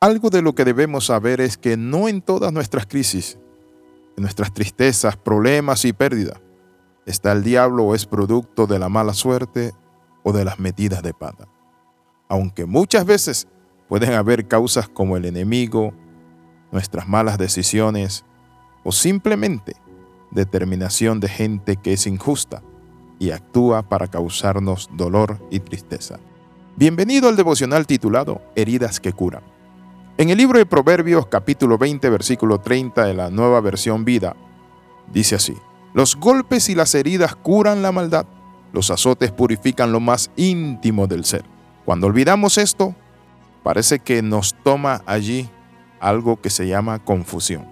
Algo de lo que debemos saber es que no en todas nuestras crisis, en nuestras tristezas, problemas y pérdidas, está el diablo o es producto de la mala suerte o de las metidas de pata. Aunque muchas veces pueden haber causas como el enemigo, nuestras malas decisiones o simplemente determinación de gente que es injusta y actúa para causarnos dolor y tristeza. Bienvenido al devocional titulado Heridas que curan. En el libro de Proverbios capítulo 20 versículo 30 de la nueva versión vida, dice así, los golpes y las heridas curan la maldad, los azotes purifican lo más íntimo del ser. Cuando olvidamos esto, parece que nos toma allí algo que se llama confusión.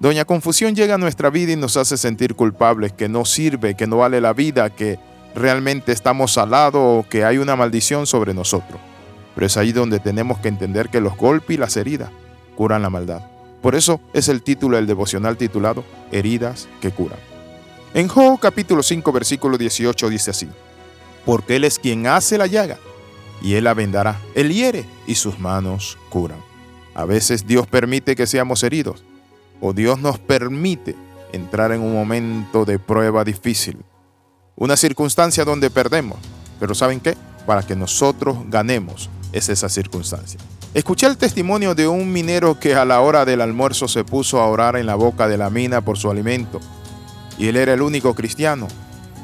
Doña Confusión llega a nuestra vida y nos hace sentir culpables, que no sirve, que no vale la vida, que realmente estamos al lado o que hay una maldición sobre nosotros. Pero es ahí donde tenemos que entender que los golpes y las heridas curan la maldad. Por eso es el título del devocional titulado Heridas que curan. En Job capítulo 5 versículo 18 dice así, porque Él es quien hace la llaga y Él la vendará, Él hiere y sus manos curan. A veces Dios permite que seamos heridos o Dios nos permite entrar en un momento de prueba difícil, una circunstancia donde perdemos. Pero ¿saben qué? Para que nosotros ganemos es esa circunstancia. Escuché el testimonio de un minero que a la hora del almuerzo se puso a orar en la boca de la mina por su alimento. Y él era el único cristiano.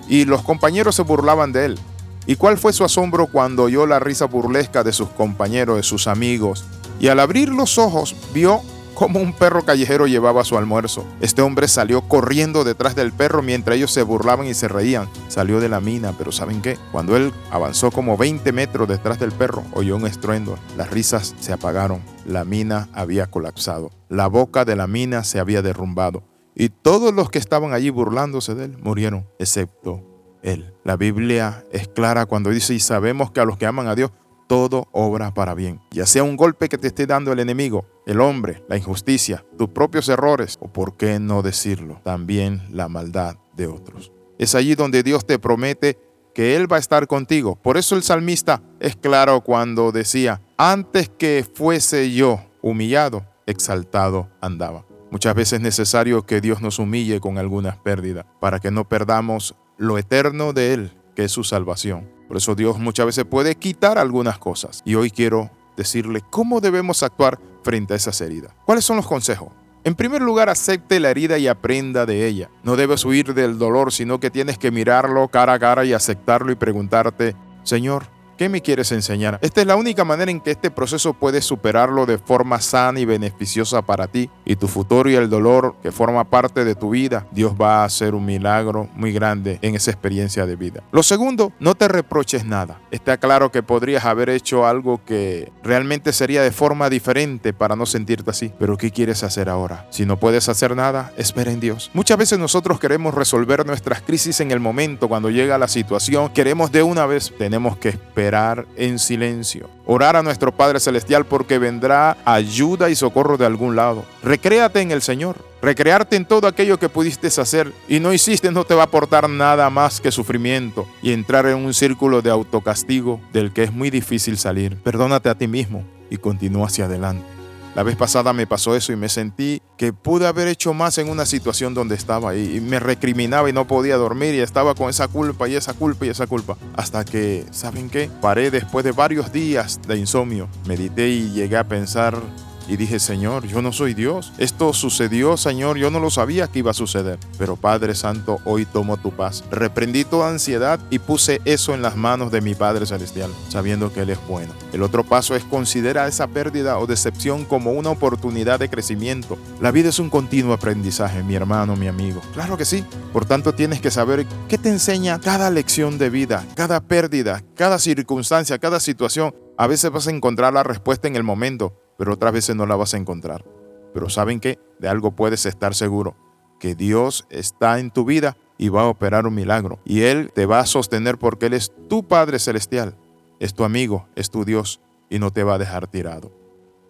Y los compañeros se burlaban de él. ¿Y cuál fue su asombro cuando oyó la risa burlesca de sus compañeros, de sus amigos? Y al abrir los ojos vio como un perro callejero llevaba su almuerzo. Este hombre salió corriendo detrás del perro mientras ellos se burlaban y se reían. Salió de la mina, pero ¿saben qué? Cuando él avanzó como 20 metros detrás del perro, oyó un estruendo. Las risas se apagaron. La mina había colapsado. La boca de la mina se había derrumbado. Y todos los que estaban allí burlándose de él murieron, excepto él. La Biblia es clara cuando dice, y sabemos que a los que aman a Dios, todo obra para bien. Ya sea un golpe que te esté dando el enemigo, el hombre, la injusticia, tus propios errores o, por qué no decirlo, también la maldad de otros. Es allí donde Dios te promete que Él va a estar contigo. Por eso el salmista es claro cuando decía, antes que fuese yo humillado, exaltado andaba. Muchas veces es necesario que Dios nos humille con algunas pérdidas para que no perdamos lo eterno de Él, que es su salvación. Por eso Dios muchas veces puede quitar algunas cosas. Y hoy quiero decirle cómo debemos actuar frente a esas heridas. ¿Cuáles son los consejos? En primer lugar, acepte la herida y aprenda de ella. No debes huir del dolor, sino que tienes que mirarlo cara a cara y aceptarlo y preguntarte, Señor, ¿Qué me quieres enseñar? Esta es la única manera en que este proceso puedes superarlo de forma sana y beneficiosa para ti y tu futuro y el dolor que forma parte de tu vida. Dios va a hacer un milagro muy grande en esa experiencia de vida. Lo segundo, no te reproches nada. Está claro que podrías haber hecho algo que realmente sería de forma diferente para no sentirte así. Pero ¿qué quieres hacer ahora? Si no puedes hacer nada, espera en Dios. Muchas veces nosotros queremos resolver nuestras crisis en el momento, cuando llega la situación, queremos de una vez, tenemos que esperar en silencio. Orar a nuestro Padre Celestial porque vendrá ayuda y socorro de algún lado. Recréate en el Señor. Recrearte en todo aquello que pudiste hacer y no hiciste no te va a aportar nada más que sufrimiento y entrar en un círculo de autocastigo del que es muy difícil salir. Perdónate a ti mismo y continúa hacia adelante. La vez pasada me pasó eso y me sentí que pude haber hecho más en una situación donde estaba y me recriminaba y no podía dormir y estaba con esa culpa y esa culpa y esa culpa. Hasta que, ¿saben qué? Paré después de varios días de insomnio, medité y llegué a pensar y dije, Señor, yo no soy Dios. Esto sucedió, Señor, yo no lo sabía que iba a suceder. Pero Padre Santo, hoy tomo tu paz. Reprendí toda ansiedad y puse eso en las manos de mi Padre Celestial, sabiendo que Él es bueno. El otro paso es considerar esa pérdida o decepción como una oportunidad de crecimiento. La vida es un continuo aprendizaje, mi hermano, mi amigo. Claro que sí. Por tanto, tienes que saber qué te enseña cada lección de vida, cada pérdida, cada circunstancia, cada situación. A veces vas a encontrar la respuesta en el momento, pero otras veces no la vas a encontrar. Pero saben que de algo puedes estar seguro, que Dios está en tu vida y va a operar un milagro. Y Él te va a sostener porque Él es tu Padre Celestial, es tu amigo, es tu Dios y no te va a dejar tirado.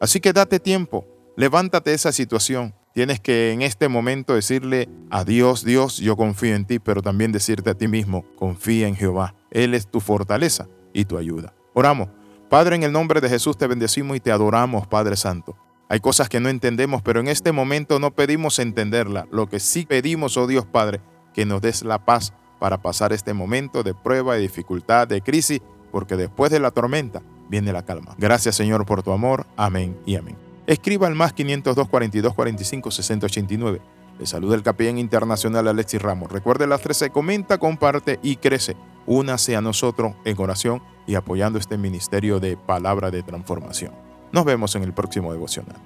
Así que date tiempo, levántate de esa situación. Tienes que en este momento decirle a Dios, Dios, yo confío en ti, pero también decirte a ti mismo, confía en Jehová. Él es tu fortaleza y tu ayuda. Oramos. Padre, en el nombre de Jesús te bendecimos y te adoramos, Padre Santo. Hay cosas que no entendemos, pero en este momento no pedimos entenderla. Lo que sí pedimos, oh Dios Padre, que nos des la paz para pasar este momento de prueba, de dificultad, de crisis, porque después de la tormenta viene la calma. Gracias Señor por tu amor. Amén y amén. Escriba al más 502 42 45 689. Le saluda el capellán internacional Alexis Ramos. Recuerde las 13, comenta, comparte y crece. Únase a nosotros en oración y apoyando este ministerio de palabra de transformación. Nos vemos en el próximo devocional.